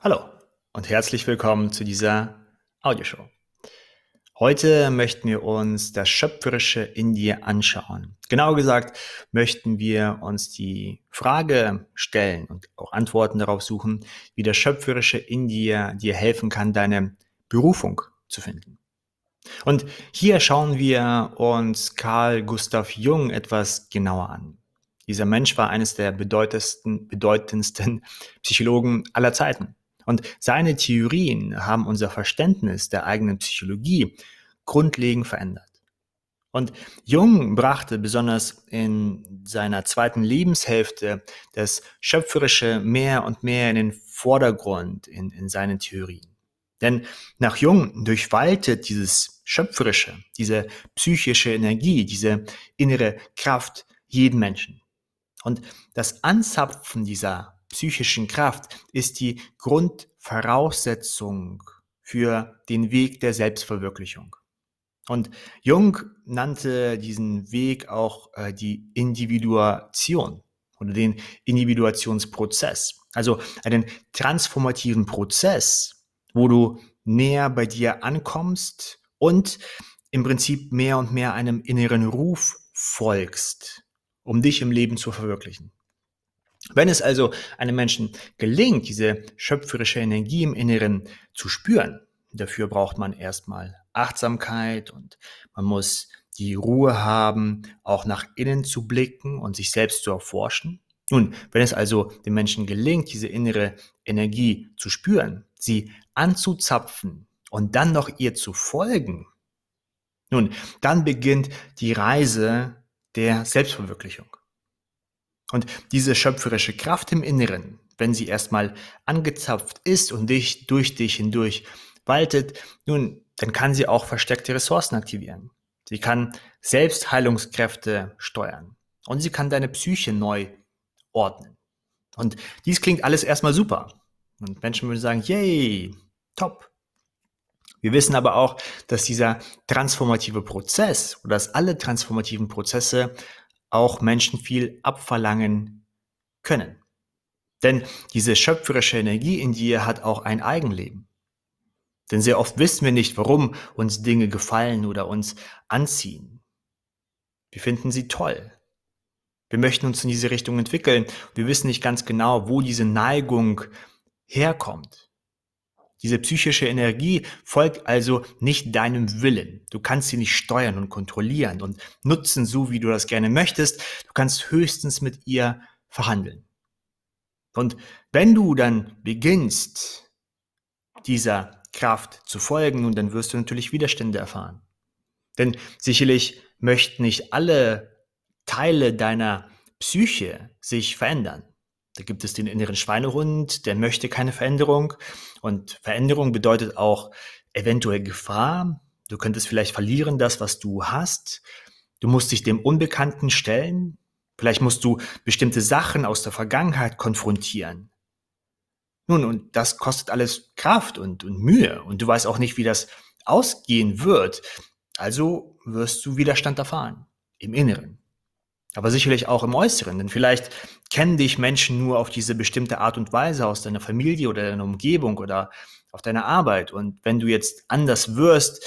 Hallo und herzlich willkommen zu dieser Audioshow. Heute möchten wir uns das Schöpferische in dir anschauen. Genau gesagt möchten wir uns die Frage stellen und auch Antworten darauf suchen, wie das Schöpferische in dir dir helfen kann, deine Berufung zu finden. Und hier schauen wir uns Carl Gustav Jung etwas genauer an. Dieser Mensch war eines der bedeutendsten, bedeutendsten Psychologen aller Zeiten. Und seine Theorien haben unser Verständnis der eigenen Psychologie grundlegend verändert. Und Jung brachte besonders in seiner zweiten Lebenshälfte das Schöpferische mehr und mehr in den Vordergrund in, in seinen Theorien. Denn nach Jung durchwaltet dieses Schöpferische, diese psychische Energie, diese innere Kraft jeden Menschen. Und das Anzapfen dieser psychischen Kraft ist die Grundvoraussetzung für den Weg der Selbstverwirklichung. Und Jung nannte diesen Weg auch äh, die Individuation oder den Individuationsprozess. Also einen transformativen Prozess, wo du näher bei dir ankommst und im Prinzip mehr und mehr einem inneren Ruf folgst, um dich im Leben zu verwirklichen. Wenn es also einem Menschen gelingt, diese schöpferische Energie im Inneren zu spüren, dafür braucht man erstmal Achtsamkeit und man muss die Ruhe haben, auch nach innen zu blicken und sich selbst zu erforschen. Nun, wenn es also dem Menschen gelingt, diese innere Energie zu spüren, sie anzuzapfen und dann noch ihr zu folgen, nun, dann beginnt die Reise der Selbstverwirklichung. Und diese schöpferische Kraft im Inneren, wenn sie erstmal angezapft ist und dich durch dich hindurch waltet, nun, dann kann sie auch versteckte Ressourcen aktivieren. Sie kann Selbstheilungskräfte steuern und sie kann deine Psyche neu ordnen. Und dies klingt alles erstmal super. Und Menschen würden sagen, yay, top. Wir wissen aber auch, dass dieser transformative Prozess oder dass alle transformativen Prozesse auch Menschen viel abverlangen können. Denn diese schöpferische Energie in dir hat auch ein Eigenleben. Denn sehr oft wissen wir nicht, warum uns Dinge gefallen oder uns anziehen. Wir finden sie toll. Wir möchten uns in diese Richtung entwickeln. Wir wissen nicht ganz genau, wo diese Neigung herkommt. Diese psychische Energie folgt also nicht deinem Willen. Du kannst sie nicht steuern und kontrollieren und nutzen, so wie du das gerne möchtest. Du kannst höchstens mit ihr verhandeln. Und wenn du dann beginnst, dieser Kraft zu folgen, und dann wirst du natürlich Widerstände erfahren. Denn sicherlich möchten nicht alle Teile deiner Psyche sich verändern. Da gibt es den inneren Schweinehund, der möchte keine Veränderung. Und Veränderung bedeutet auch eventuell Gefahr. Du könntest vielleicht verlieren das, was du hast. Du musst dich dem Unbekannten stellen. Vielleicht musst du bestimmte Sachen aus der Vergangenheit konfrontieren. Nun, und das kostet alles Kraft und, und Mühe. Und du weißt auch nicht, wie das ausgehen wird. Also wirst du Widerstand erfahren. Im Inneren aber sicherlich auch im Äußeren. Denn vielleicht kennen dich Menschen nur auf diese bestimmte Art und Weise aus deiner Familie oder deiner Umgebung oder auf deiner Arbeit. Und wenn du jetzt anders wirst,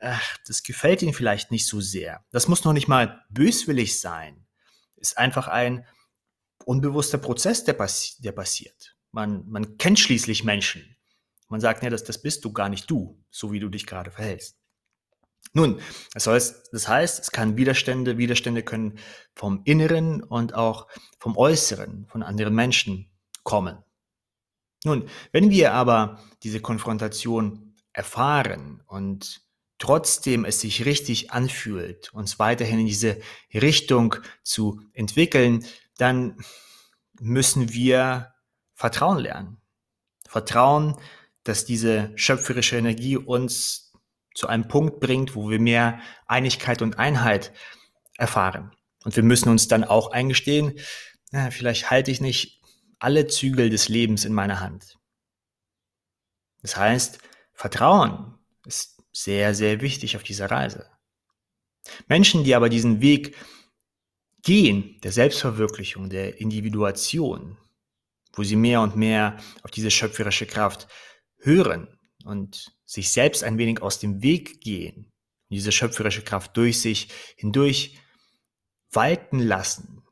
ach, das gefällt ihnen vielleicht nicht so sehr. Das muss noch nicht mal böswillig sein. Ist einfach ein unbewusster Prozess, der, passi der passiert. Man, man kennt schließlich Menschen. Man sagt, ja, das, das bist du gar nicht du, so wie du dich gerade verhältst. Nun, das heißt, das heißt, es kann Widerstände, Widerstände können vom Inneren und auch vom Äußeren, von anderen Menschen kommen. Nun, wenn wir aber diese Konfrontation erfahren und trotzdem es sich richtig anfühlt, uns weiterhin in diese Richtung zu entwickeln, dann müssen wir Vertrauen lernen. Vertrauen, dass diese schöpferische Energie uns zu einem Punkt bringt, wo wir mehr Einigkeit und Einheit erfahren. Und wir müssen uns dann auch eingestehen, na, vielleicht halte ich nicht alle Zügel des Lebens in meiner Hand. Das heißt, Vertrauen ist sehr, sehr wichtig auf dieser Reise. Menschen, die aber diesen Weg gehen, der Selbstverwirklichung, der Individuation, wo sie mehr und mehr auf diese schöpferische Kraft hören und sich selbst ein wenig aus dem Weg gehen, diese schöpferische Kraft durch sich hindurch walten lassen,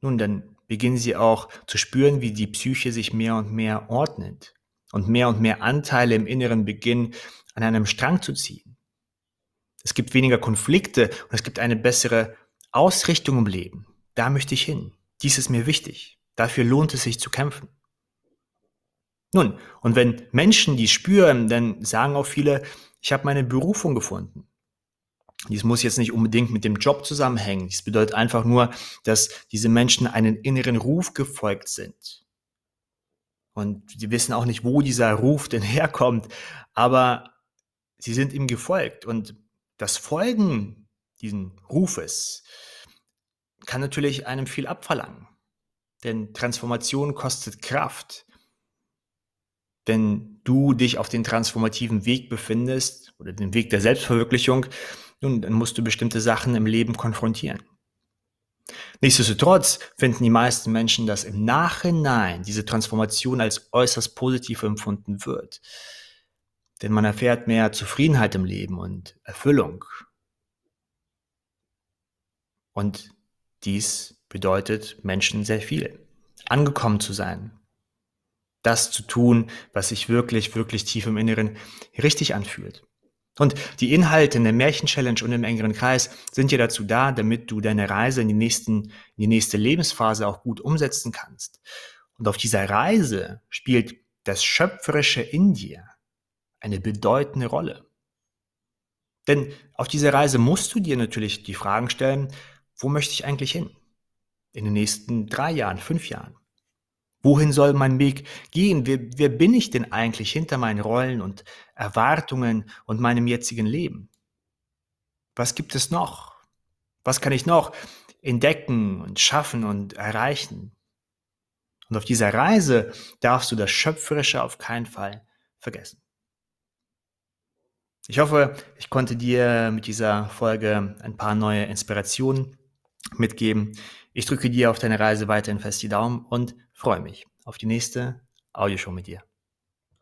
nun, dann beginnen sie auch zu spüren, wie die Psyche sich mehr und mehr ordnet und mehr und mehr Anteile im Inneren beginnen, an einem Strang zu ziehen. Es gibt weniger Konflikte und es gibt eine bessere Ausrichtung im Leben. Da möchte ich hin. Dies ist mir wichtig. Dafür lohnt es sich zu kämpfen. Nun, und wenn Menschen die spüren, dann sagen auch viele, ich habe meine Berufung gefunden. Dies muss jetzt nicht unbedingt mit dem Job zusammenhängen. Dies bedeutet einfach nur, dass diese Menschen einen inneren Ruf gefolgt sind. Und sie wissen auch nicht, wo dieser Ruf denn herkommt, aber sie sind ihm gefolgt. Und das Folgen diesen Rufes kann natürlich einem viel abverlangen. Denn Transformation kostet Kraft. Wenn du dich auf den transformativen Weg befindest oder den Weg der Selbstverwirklichung, nun, dann musst du bestimmte Sachen im Leben konfrontieren. Nichtsdestotrotz finden die meisten Menschen, dass im Nachhinein diese Transformation als äußerst positiv empfunden wird. Denn man erfährt mehr Zufriedenheit im Leben und Erfüllung. Und dies bedeutet Menschen sehr viel. Angekommen zu sein. Das zu tun, was sich wirklich, wirklich tief im Inneren richtig anfühlt. Und die Inhalte in der Märchen-Challenge und im engeren Kreis sind ja dazu da, damit du deine Reise in die, nächsten, in die nächste Lebensphase auch gut umsetzen kannst. Und auf dieser Reise spielt das Schöpferische in dir eine bedeutende Rolle. Denn auf dieser Reise musst du dir natürlich die Fragen stellen, wo möchte ich eigentlich hin? In den nächsten drei Jahren, fünf Jahren? Wohin soll mein Weg gehen? Wer, wer bin ich denn eigentlich hinter meinen Rollen und Erwartungen und meinem jetzigen Leben? Was gibt es noch? Was kann ich noch entdecken und schaffen und erreichen? Und auf dieser Reise darfst du das Schöpferische auf keinen Fall vergessen. Ich hoffe, ich konnte dir mit dieser Folge ein paar neue Inspirationen mitgeben. Ich drücke dir auf deine Reise weiterhin fest die Daumen und freue mich auf die nächste Audioshow mit dir.